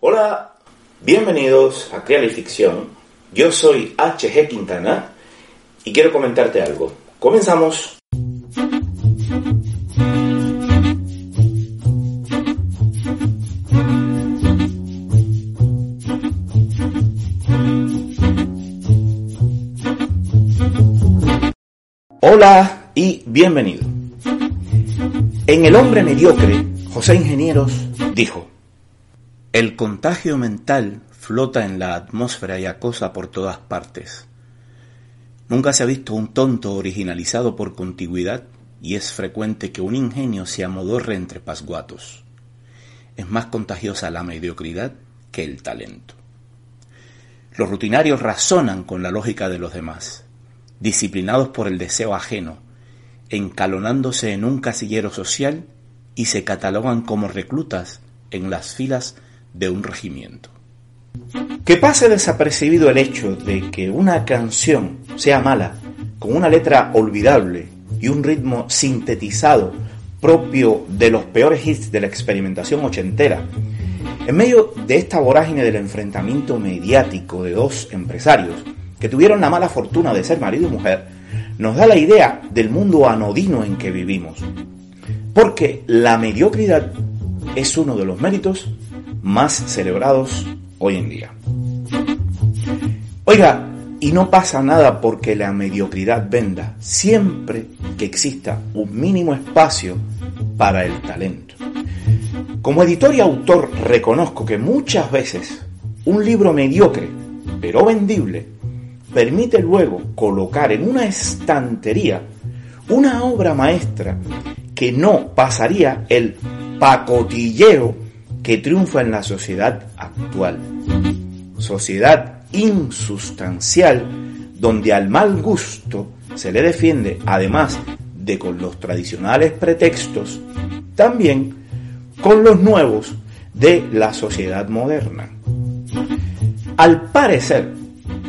Hola, bienvenidos a Creal y Ficción. Yo soy HG Quintana y quiero comentarte algo. Comenzamos. Hola y bienvenido. En El hombre mediocre, José Ingenieros dijo, El contagio mental flota en la atmósfera y acosa por todas partes. Nunca se ha visto un tonto originalizado por contigüidad y es frecuente que un ingenio se amodorre entre pasguatos. Es más contagiosa la mediocridad que el talento. Los rutinarios razonan con la lógica de los demás, disciplinados por el deseo ajeno, encalonándose en un casillero social y se catalogan como reclutas en las filas de un regimiento. Que pase desapercibido el hecho de que una canción sea mala, con una letra olvidable y un ritmo sintetizado propio de los peores hits de la experimentación ochentera, en medio de esta vorágine del enfrentamiento mediático de dos empresarios que tuvieron la mala fortuna de ser marido y mujer, nos da la idea del mundo anodino en que vivimos. Porque la mediocridad es uno de los méritos más celebrados hoy en día. Oiga, y no pasa nada porque la mediocridad venda, siempre que exista un mínimo espacio para el talento. Como editor y autor reconozco que muchas veces un libro mediocre, pero vendible, permite luego colocar en una estantería una obra maestra que no pasaría el pacotilleo que triunfa en la sociedad actual. Sociedad insustancial donde al mal gusto se le defiende, además de con los tradicionales pretextos, también con los nuevos de la sociedad moderna. Al parecer,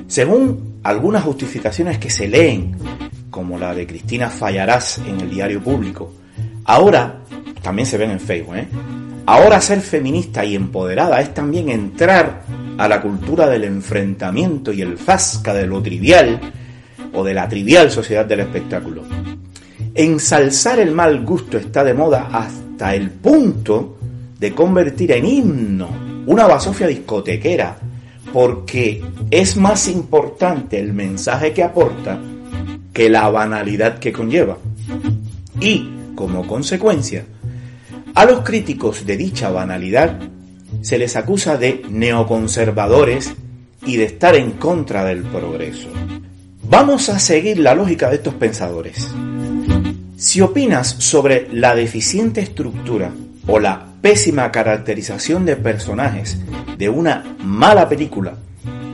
según algunas justificaciones que se leen, como la de Cristina Fallarás en el diario público, ahora también se ven en Facebook, ¿eh? Ahora ser feminista y empoderada es también entrar a la cultura del enfrentamiento y el fasca de lo trivial o de la trivial sociedad del espectáculo. Ensalzar el mal gusto está de moda hasta el punto de convertir en himno una basofia discotequera porque es más importante el mensaje que aporta que la banalidad que conlleva. Y, como consecuencia, a los críticos de dicha banalidad se les acusa de neoconservadores y de estar en contra del progreso. Vamos a seguir la lógica de estos pensadores. Si opinas sobre la deficiente estructura o la pésima caracterización de personajes de una mala película,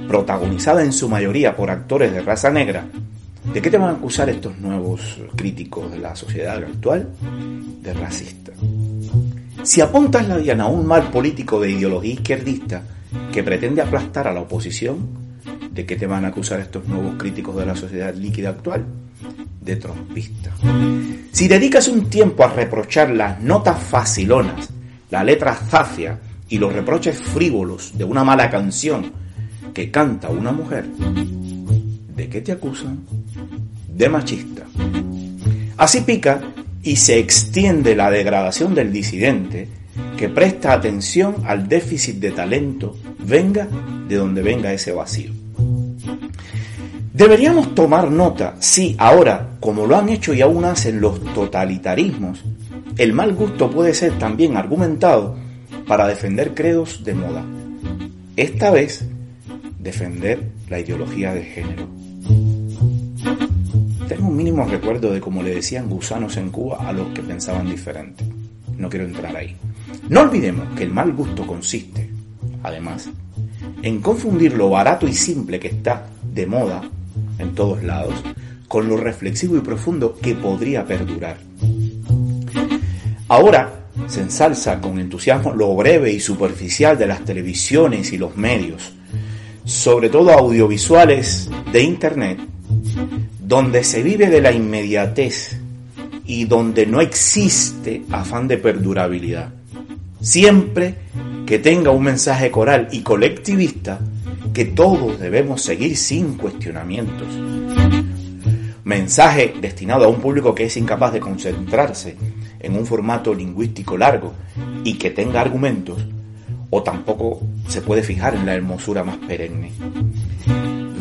protagonizada en su mayoría por actores de raza negra, ¿de qué te van a acusar estos nuevos críticos de la sociedad actual? De racista. Si apuntas la diana a un mal político de ideología izquierdista que pretende aplastar a la oposición, ¿de qué te van a acusar estos nuevos críticos de la sociedad líquida actual? De trompista. Si dedicas un tiempo a reprochar las notas facilonas, la letra zafia y los reproches frívolos de una mala canción que canta una mujer, ¿de qué te acusan? De machista. Así pica y se extiende la degradación del disidente que presta atención al déficit de talento, venga de donde venga ese vacío. Deberíamos tomar nota si ahora, como lo han hecho y aún hacen los totalitarismos, el mal gusto puede ser también argumentado para defender credos de moda. Esta vez, defender la ideología de género. Un mínimo recuerdo de cómo le decían gusanos en Cuba a los que pensaban diferente. No quiero entrar ahí. No olvidemos que el mal gusto consiste, además, en confundir lo barato y simple que está de moda en todos lados con lo reflexivo y profundo que podría perdurar. Ahora, se ensalza con entusiasmo lo breve y superficial de las televisiones y los medios, sobre todo audiovisuales de Internet, donde se vive de la inmediatez y donde no existe afán de perdurabilidad. Siempre que tenga un mensaje coral y colectivista que todos debemos seguir sin cuestionamientos. Mensaje destinado a un público que es incapaz de concentrarse en un formato lingüístico largo y que tenga argumentos, o tampoco se puede fijar en la hermosura más perenne.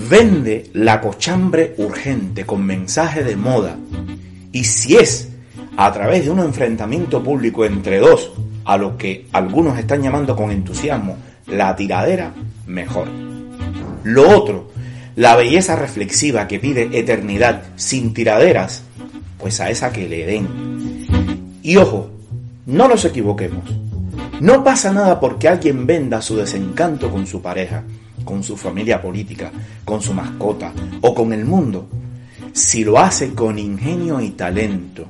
Vende la cochambre urgente con mensaje de moda y si es a través de un enfrentamiento público entre dos, a lo que algunos están llamando con entusiasmo la tiradera, mejor. Lo otro, la belleza reflexiva que pide eternidad sin tiraderas, pues a esa que le den. Y ojo, no nos equivoquemos. No pasa nada porque alguien venda su desencanto con su pareja, con su familia política, con su mascota o con el mundo, si lo hace con ingenio y talento.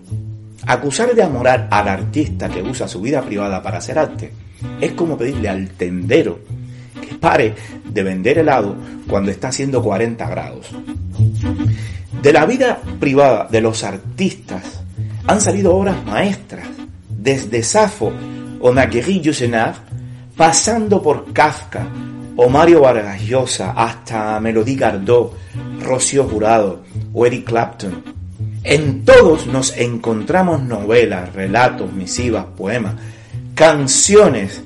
Acusar de amorar al artista que usa su vida privada para hacer arte es como pedirle al tendero que pare de vender helado cuando está haciendo 40 grados. De la vida privada de los artistas han salido obras maestras, desde Safo o Marguerite Yourcenar, pasando por Kafka o Mario Vargas Llosa hasta Melody Gardot, Rocío Jurado o Eric Clapton. En todos nos encontramos novelas, relatos, misivas, poemas, canciones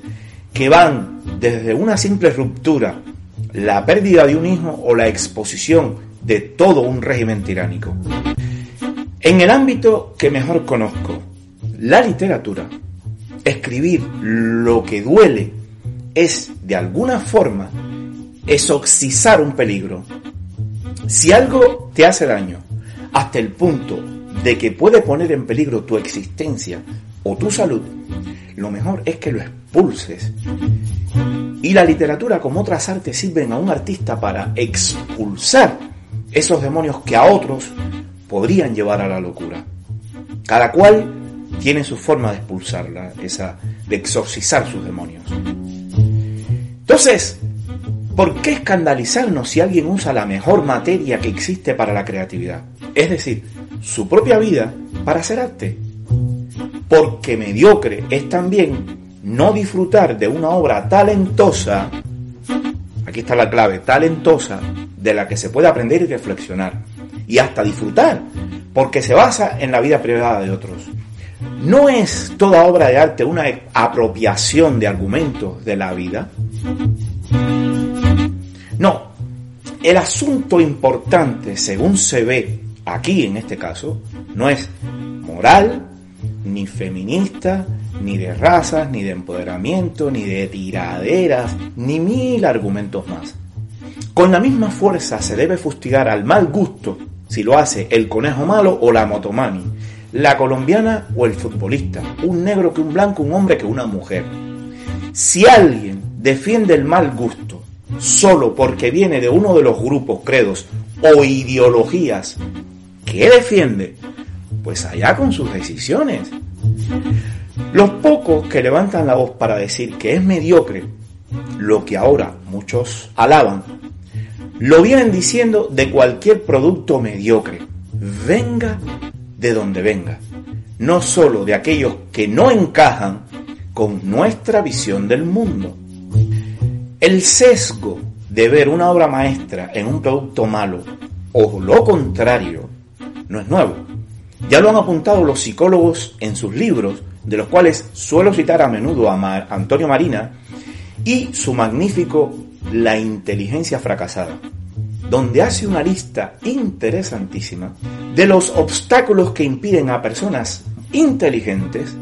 que van desde una simple ruptura, la pérdida de un hijo o la exposición de todo un régimen tiránico. En el ámbito que mejor conozco, la literatura, escribir lo que duele es, de alguna forma, exorcizar un peligro. Si algo te hace daño hasta el punto de que puede poner en peligro tu existencia o tu salud, lo mejor es que lo expulses. Y la literatura, como otras artes, sirven a un artista para expulsar esos demonios que a otros podrían llevar a la locura. Cada cual tiene su forma de expulsarla, de exorcizar sus demonios. Entonces, ¿por qué escandalizarnos si alguien usa la mejor materia que existe para la creatividad? Es decir, su propia vida para hacer arte. Porque mediocre es también no disfrutar de una obra talentosa, aquí está la clave, talentosa, de la que se puede aprender y reflexionar. Y hasta disfrutar, porque se basa en la vida privada de otros. ¿No es toda obra de arte una apropiación de argumentos de la vida? No, el asunto importante, según se ve aquí en este caso, no es moral, ni feminista, ni de razas, ni de empoderamiento, ni de tiraderas, ni mil argumentos más. Con la misma fuerza se debe fustigar al mal gusto si lo hace el conejo malo o la motomami, la colombiana o el futbolista, un negro que un blanco, un hombre que una mujer. Si alguien defiende el mal gusto solo porque viene de uno de los grupos, credos o ideologías que defiende, pues allá con sus decisiones. Los pocos que levantan la voz para decir que es mediocre lo que ahora muchos alaban, lo vienen diciendo de cualquier producto mediocre, venga de donde venga, no solo de aquellos que no encajan con nuestra visión del mundo. El sesgo de ver una obra maestra en un producto malo o lo contrario no es nuevo. Ya lo han apuntado los psicólogos en sus libros, de los cuales suelo citar a menudo a Antonio Marina y su magnífico La inteligencia fracasada donde hace una lista interesantísima de los obstáculos que impiden a personas inteligentes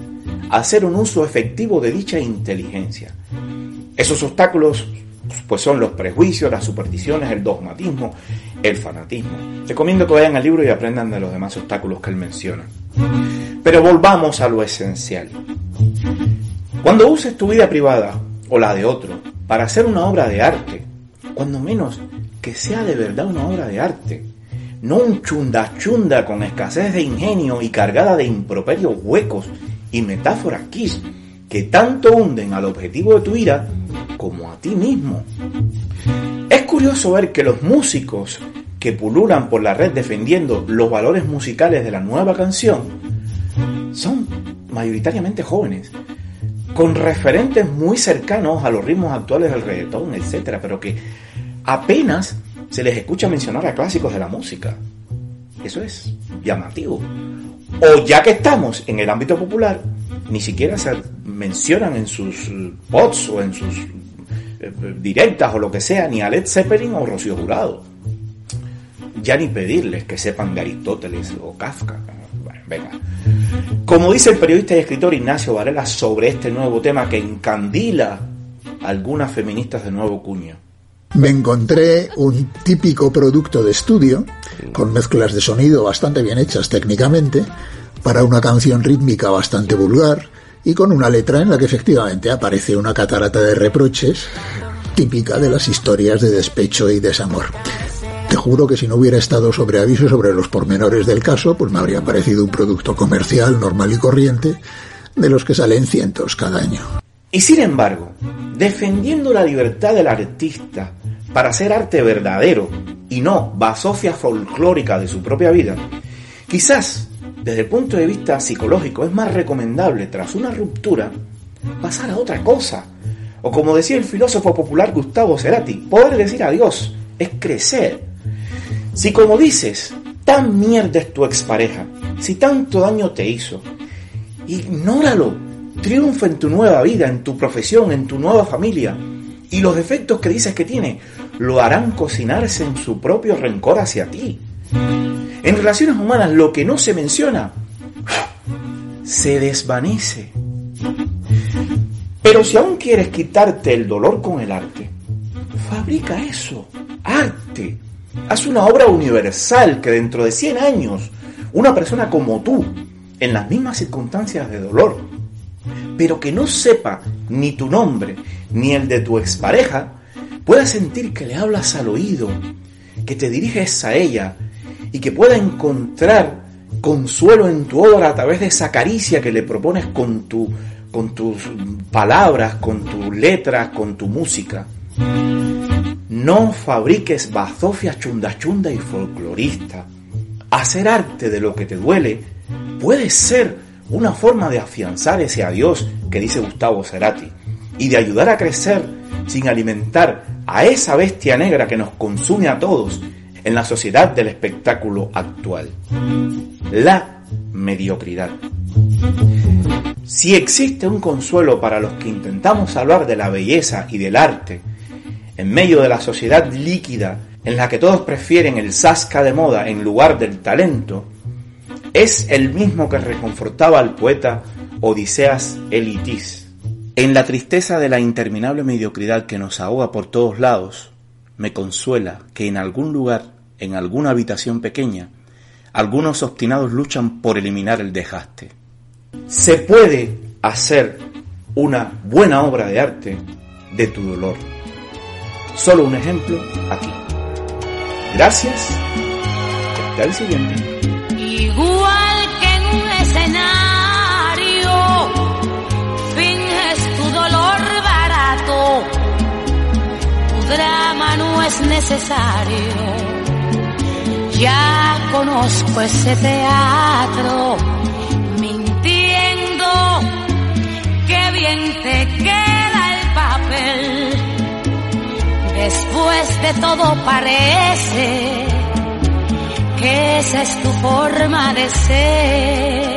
hacer un uso efectivo de dicha inteligencia. Esos obstáculos pues son los prejuicios, las supersticiones, el dogmatismo, el fanatismo. Recomiendo que vayan al libro y aprendan de los demás obstáculos que él menciona. Pero volvamos a lo esencial. Cuando uses tu vida privada o la de otro para hacer una obra de arte, cuando menos que sea de verdad una obra de arte, no un chunda chunda con escasez de ingenio y cargada de improperios huecos y metáforas kiss que tanto hunden al objetivo de tu ira como a ti mismo. Es curioso ver que los músicos que pululan por la red defendiendo los valores musicales de la nueva canción son mayoritariamente jóvenes, con referentes muy cercanos a los ritmos actuales del reggaetón, etcétera, pero que apenas se les escucha mencionar a clásicos de la música. Eso es llamativo. O ya que estamos en el ámbito popular, ni siquiera se mencionan en sus pods o en sus eh, directas o lo que sea, ni a Led Zeppelin o Rocío Jurado. Ya ni pedirles que sepan de Aristóteles o Kafka. venga. Como dice el periodista y escritor Ignacio Varela sobre este nuevo tema que encandila algunas feministas de nuevo cuño. Me encontré un típico producto de estudio, con mezclas de sonido bastante bien hechas técnicamente, para una canción rítmica bastante vulgar y con una letra en la que efectivamente aparece una catarata de reproches típica de las historias de despecho y desamor. Te juro que si no hubiera estado sobre aviso sobre los pormenores del caso, pues me habría parecido un producto comercial normal y corriente de los que salen cientos cada año. Y sin embargo, defendiendo la libertad del artista para hacer arte verdadero y no basofia folclórica de su propia vida, quizás desde el punto de vista psicológico es más recomendable tras una ruptura pasar a otra cosa. O como decía el filósofo popular Gustavo Cerati, poder decir adiós es crecer. Si como dices, tan mierda es tu expareja, si tanto daño te hizo, ignóralo, triunfa en tu nueva vida, en tu profesión, en tu nueva familia, y los defectos que dices que tiene lo harán cocinarse en su propio rencor hacia ti. En relaciones humanas lo que no se menciona se desvanece. Pero si aún quieres quitarte el dolor con el arte, fabrica eso, arte. Haz una obra universal que dentro de 100 años una persona como tú, en las mismas circunstancias de dolor, pero que no sepa ni tu nombre ni el de tu expareja, pueda sentir que le hablas al oído, que te diriges a ella y que pueda encontrar consuelo en tu obra a través de esa caricia que le propones con, tu, con tus palabras, con tus letras, con tu música. No fabriques bazofias chunda chunda y folclorista. Hacer arte de lo que te duele puede ser una forma de afianzar ese adiós que dice Gustavo Cerati y de ayudar a crecer sin alimentar a esa bestia negra que nos consume a todos en la sociedad del espectáculo actual. La mediocridad. Si existe un consuelo para los que intentamos hablar de la belleza y del arte, en medio de la sociedad líquida en la que todos prefieren el sasca de moda en lugar del talento, es el mismo que reconfortaba al poeta Odiseas Elitis. En la tristeza de la interminable mediocridad que nos ahoga por todos lados, me consuela que en algún lugar, en alguna habitación pequeña, algunos obstinados luchan por eliminar el desgaste. Se puede hacer una buena obra de arte de tu dolor. Solo un ejemplo aquí. Gracias. Hasta el siguiente. Igual que en un escenario, finges tu dolor barato, tu drama no es necesario. Ya conozco ese teatro, mintiendo, que bien te queda el papel. Después de todo parece que esa es tu forma de ser.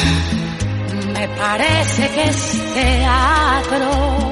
me parece que es teatro.